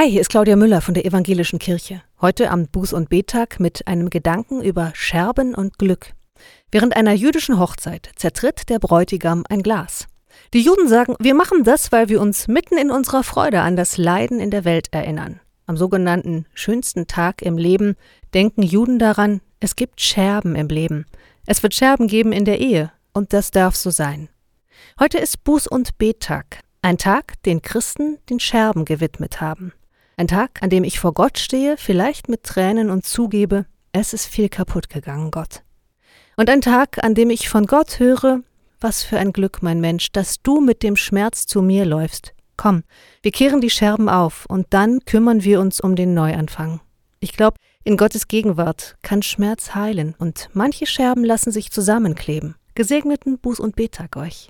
Hi, hier ist Claudia Müller von der Evangelischen Kirche. Heute am Buß- und Betag mit einem Gedanken über Scherben und Glück. Während einer jüdischen Hochzeit zertritt der Bräutigam ein Glas. Die Juden sagen, wir machen das, weil wir uns mitten in unserer Freude an das Leiden in der Welt erinnern. Am sogenannten schönsten Tag im Leben denken Juden daran, es gibt Scherben im Leben. Es wird Scherben geben in der Ehe, und das darf so sein. Heute ist Buß- und Betag, ein Tag, den Christen den Scherben gewidmet haben. Ein Tag, an dem ich vor Gott stehe, vielleicht mit Tränen und zugebe, es ist viel kaputt gegangen, Gott. Und ein Tag, an dem ich von Gott höre, was für ein Glück, mein Mensch, dass du mit dem Schmerz zu mir läufst. Komm, wir kehren die Scherben auf und dann kümmern wir uns um den Neuanfang. Ich glaube, in Gottes Gegenwart kann Schmerz heilen und manche Scherben lassen sich zusammenkleben. Gesegneten Buß- und Betag euch.